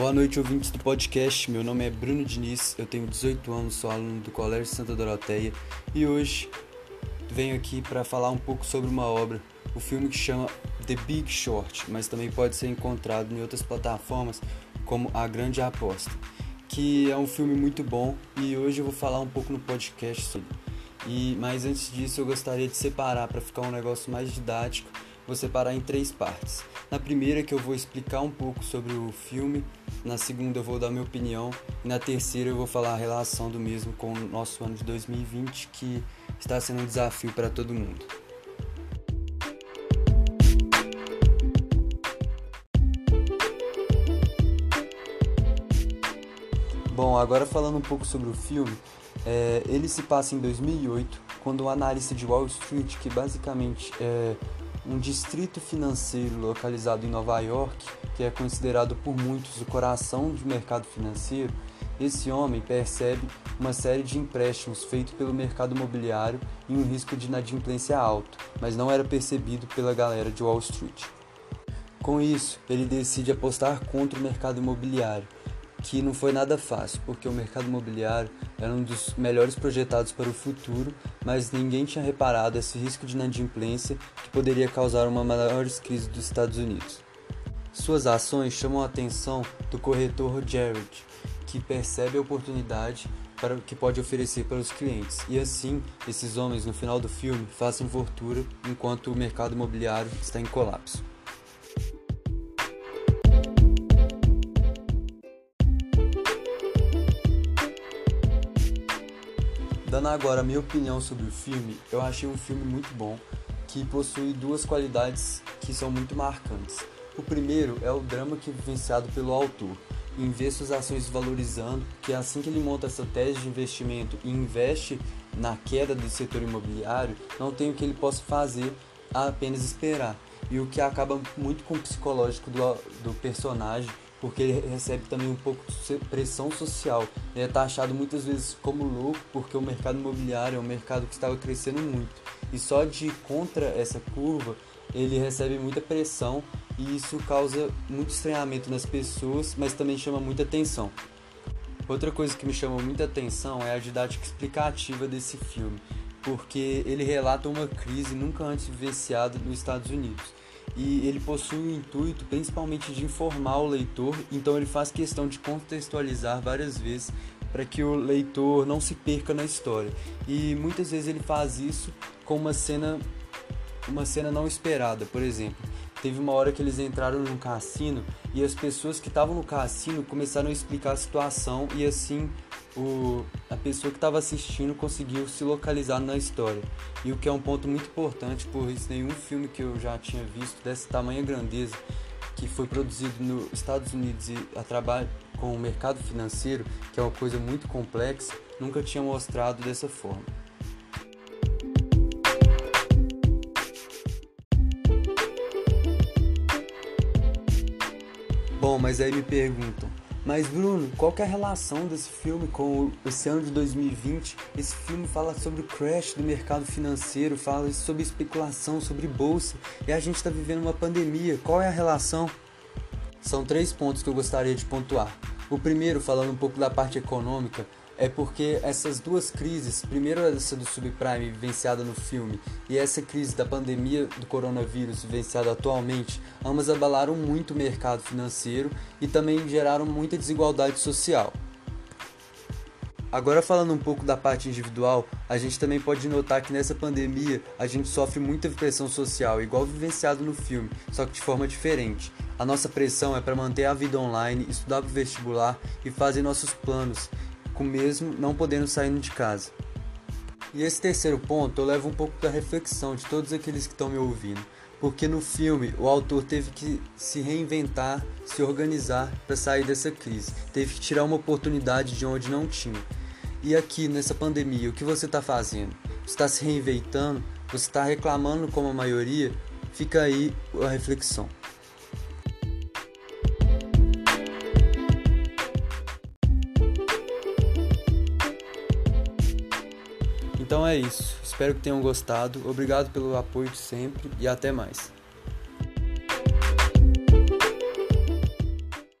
Boa noite, ouvintes do podcast. Meu nome é Bruno Diniz, eu tenho 18 anos, sou aluno do Colégio Santa Doroteia e hoje venho aqui para falar um pouco sobre uma obra, o filme que chama The Big Short, mas também pode ser encontrado em outras plataformas como A Grande Aposta, que é um filme muito bom e hoje eu vou falar um pouco no podcast sobre. E mas antes disso eu gostaria de separar para ficar um negócio mais didático vou separar em três partes. Na primeira que eu vou explicar um pouco sobre o filme, na segunda eu vou dar minha opinião e na terceira eu vou falar a relação do mesmo com o nosso ano de 2020 que está sendo um desafio para todo mundo. Bom, agora falando um pouco sobre o filme, é, ele se passa em 2008, quando um analista de Wall Street, que basicamente é um distrito financeiro localizado em Nova York, que é considerado por muitos o coração do mercado financeiro, esse homem percebe uma série de empréstimos feitos pelo mercado imobiliário e um risco de inadimplência alto, mas não era percebido pela galera de Wall Street. Com isso, ele decide apostar contra o mercado imobiliário que não foi nada fácil, porque o mercado imobiliário era um dos melhores projetados para o futuro, mas ninguém tinha reparado esse risco de inadimplência que poderia causar uma maior crise dos Estados Unidos. Suas ações chamam a atenção do corretor Jared, que percebe a oportunidade para que pode oferecer para os clientes. E assim, esses homens no final do filme fazem fortuna enquanto o mercado imobiliário está em colapso. Dando agora a minha opinião sobre o filme, eu achei um filme muito bom que possui duas qualidades que são muito marcantes. O primeiro é o drama que é vivenciado pelo autor, em ver suas ações valorizando, que assim que ele monta essa tese de investimento e investe na queda do setor imobiliário, não tem o que ele possa fazer a apenas esperar. E o que acaba muito com o psicológico do, do personagem porque ele recebe também um pouco de pressão social. Ele é taxado muitas vezes como louco, porque o mercado imobiliário é um mercado que estava crescendo muito. E só de contra essa curva, ele recebe muita pressão e isso causa muito estranhamento nas pessoas, mas também chama muita atenção. Outra coisa que me chama muita atenção é a didática explicativa desse filme, porque ele relata uma crise nunca antes vivenciada nos Estados Unidos e ele possui o intuito principalmente de informar o leitor, então ele faz questão de contextualizar várias vezes para que o leitor não se perca na história. E muitas vezes ele faz isso com uma cena uma cena não esperada, por exemplo. Teve uma hora que eles entraram num cassino e as pessoas que estavam no cassino começaram a explicar a situação e assim o, a pessoa que estava assistindo conseguiu se localizar na história. E o que é um ponto muito importante, pois nenhum filme que eu já tinha visto dessa tamanha grandeza, que foi produzido nos Estados Unidos e a trabalho com o mercado financeiro, que é uma coisa muito complexa, nunca tinha mostrado dessa forma. Bom, mas aí me perguntam, mas Bruno, qual é a relação desse filme com esse ano de 2020? Esse filme fala sobre o crash do mercado financeiro, fala sobre especulação, sobre bolsa, e a gente está vivendo uma pandemia. Qual é a relação? São três pontos que eu gostaria de pontuar. O primeiro, falando um pouco da parte econômica, é porque essas duas crises, primeiro essa do subprime vivenciada no filme e essa crise da pandemia do coronavírus vivenciada atualmente, ambas abalaram muito o mercado financeiro e também geraram muita desigualdade social. Agora falando um pouco da parte individual, a gente também pode notar que nessa pandemia a gente sofre muita pressão social, igual vivenciado no filme, só que de forma diferente. A nossa pressão é para manter a vida online, estudar para o vestibular e fazer nossos planos mesmo não podendo sair de casa. E esse terceiro ponto eu levo um pouco da reflexão de todos aqueles que estão me ouvindo, porque no filme o autor teve que se reinventar, se organizar para sair dessa crise, teve que tirar uma oportunidade de onde não tinha. E aqui nessa pandemia, o que você está fazendo? Você está se reinventando? Você está reclamando como a maioria? Fica aí a reflexão. Então é isso. Espero que tenham gostado. Obrigado pelo apoio de sempre e até mais.